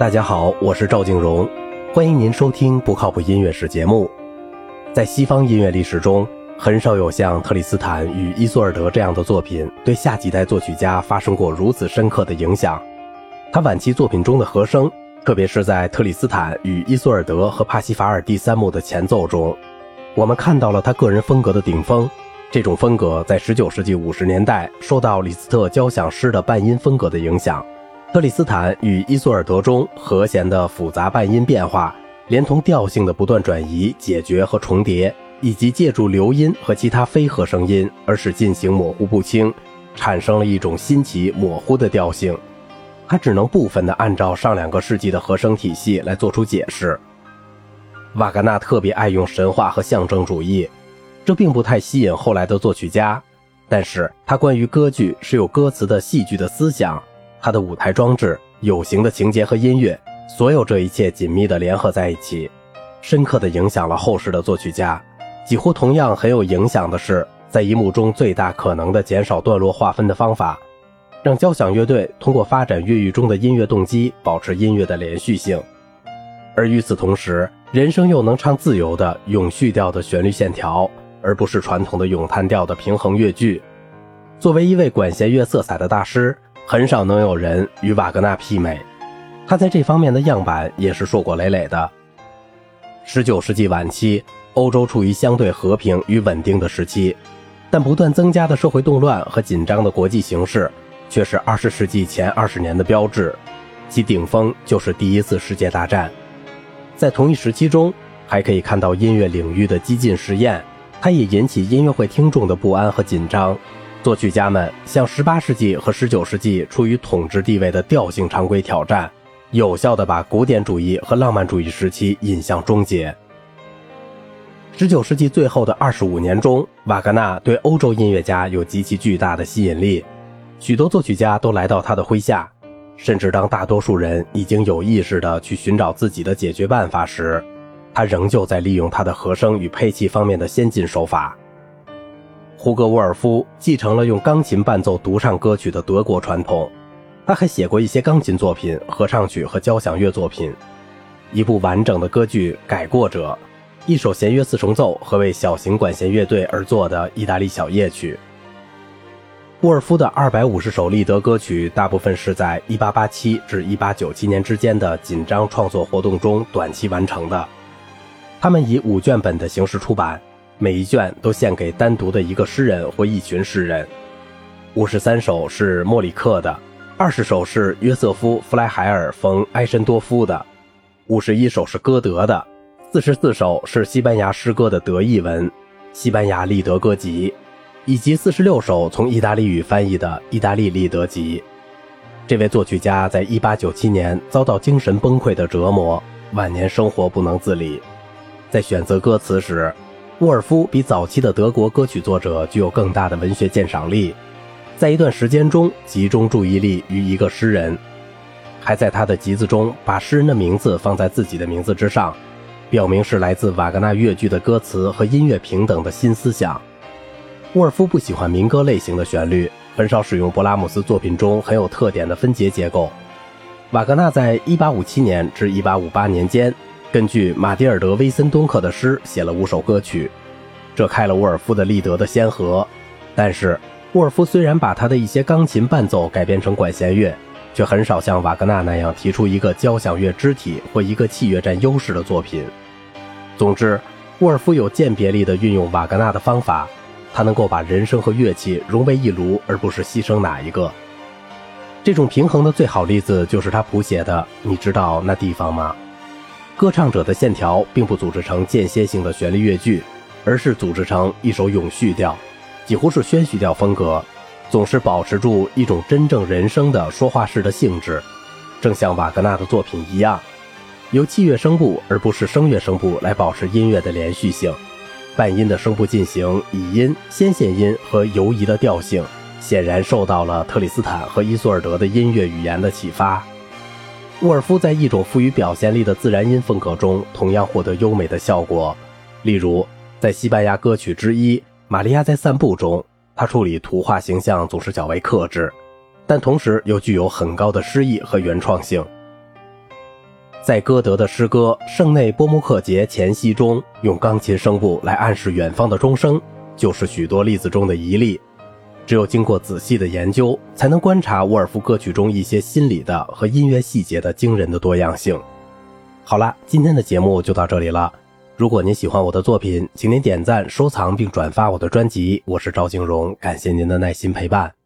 大家好，我是赵静荣，欢迎您收听不靠谱音乐史节目。在西方音乐历史中，很少有像特里斯坦与伊索尔德这样的作品对下几代作曲家发生过如此深刻的影响。他晚期作品中的和声，特别是在特里斯坦与伊索尔德和帕西法尔第三幕的前奏中，我们看到了他个人风格的顶峰。这种风格在19世纪50年代受到李斯特交响诗的半音风格的影响。特里斯坦与伊索尔德中和弦的复杂半音变化，连同调性的不断转移、解决和重叠，以及借助流音和其他非和声音而使进行模糊不清，产生了一种新奇模糊的调性。它只能部分地按照上两个世纪的和声体系来做出解释。瓦格纳特别爱用神话和象征主义，这并不太吸引后来的作曲家，但是他关于歌剧是有歌词的戏剧的思想。他的舞台装置、有形的情节和音乐，所有这一切紧密地联合在一起，深刻地影响了后世的作曲家。几乎同样很有影响的是，在一幕中最大可能的减少段落划分的方法，让交响乐队通过发展乐狱中的音乐动机，保持音乐的连续性。而与此同时，人声又能唱自由的永续调的旋律线条，而不是传统的咏叹调的平衡乐句。作为一位管弦乐色彩的大师。很少能有人与瓦格纳媲美，他在这方面的样板也是硕果累累的。十九世纪晚期，欧洲处于相对和平与稳定的时期，但不断增加的社会动乱和紧张的国际形势却是二十世纪前二十年的标志，其顶峰就是第一次世界大战。在同一时期中，还可以看到音乐领域的激进实验，它也引起音乐会听众的不安和紧张。作曲家们向18世纪和19世纪处于统治地位的调性常规挑战，有效地把古典主义和浪漫主义时期引向终结。19世纪最后的25年中，瓦格纳对欧洲音乐家有极其巨大的吸引力，许多作曲家都来到他的麾下。甚至当大多数人已经有意识地去寻找自己的解决办法时，他仍旧在利用他的和声与配器方面的先进手法。胡格沃尔夫继承了用钢琴伴奏独唱歌曲的德国传统，他还写过一些钢琴作品、合唱曲和交响乐作品，一部完整的歌剧《改过者》，一首弦乐四重奏和为小型管弦乐队而作的意大利小夜曲。沃尔夫的二百五十首立德歌曲，大部分是在1887至1897年之间的紧张创作活动中短期完成的，他们以五卷本的形式出版。每一卷都献给单独的一个诗人或一群诗人。五十三首是莫里克的，二十首是约瑟夫·弗莱海尔·冯·埃申多夫的，五十一首是歌德的，四十四首是西班牙诗歌的德译文《西班牙立德歌集》，以及四十六首从意大利语翻译的《意大利立德集》。这位作曲家在一八九七年遭到精神崩溃的折磨，晚年生活不能自理，在选择歌词时。沃尔夫比早期的德国歌曲作者具有更大的文学鉴赏力，在一段时间中集中注意力于一个诗人，还在他的集子中把诗人的名字放在自己的名字之上，表明是来自瓦格纳乐剧的歌词和音乐平等的新思想。沃尔夫不喜欢民歌类型的旋律，很少使用勃拉姆斯作品中很有特点的分节结构。瓦格纳在1857年至1858年间。根据马蒂尔德·威森东克的诗写了五首歌曲，这开了沃尔夫的立德的先河。但是，沃尔夫虽然把他的一些钢琴伴奏改编成管弦乐，却很少像瓦格纳那样提出一个交响乐肢体或一个器乐占优势的作品。总之，沃尔夫有鉴别力地运用瓦格纳的方法，他能够把人声和乐器融为一炉，而不是牺牲哪一个。这种平衡的最好例子就是他谱写的《你知道那地方吗》。歌唱者的线条并不组织成间歇性的旋律乐句，而是组织成一首永续调，几乎是宣叙调风格，总是保持住一种真正人声的说话式的性质，正像瓦格纳的作品一样，由器乐声部而不是声乐声部来保持音乐的连续性。半音的声部进行倚音、先线音和游移的调性，显然受到了特里斯坦和伊索尔德的音乐语言的启发。沃尔夫在一种富于表现力的自然音风格中，同样获得优美的效果。例如，在西班牙歌曲之一《玛利亚在散步》中，他处理图画形象总是较为克制，但同时又具有很高的诗意和原创性。在歌德的诗歌《圣内波穆克节前夕》中，用钢琴声部来暗示远方的钟声，就是许多例子中的一例。只有经过仔细的研究，才能观察沃尔夫歌曲中一些心理的和音乐细节的惊人的多样性。好啦，今天的节目就到这里了。如果您喜欢我的作品，请您点赞、收藏并转发我的专辑。我是赵静荣，感谢您的耐心陪伴。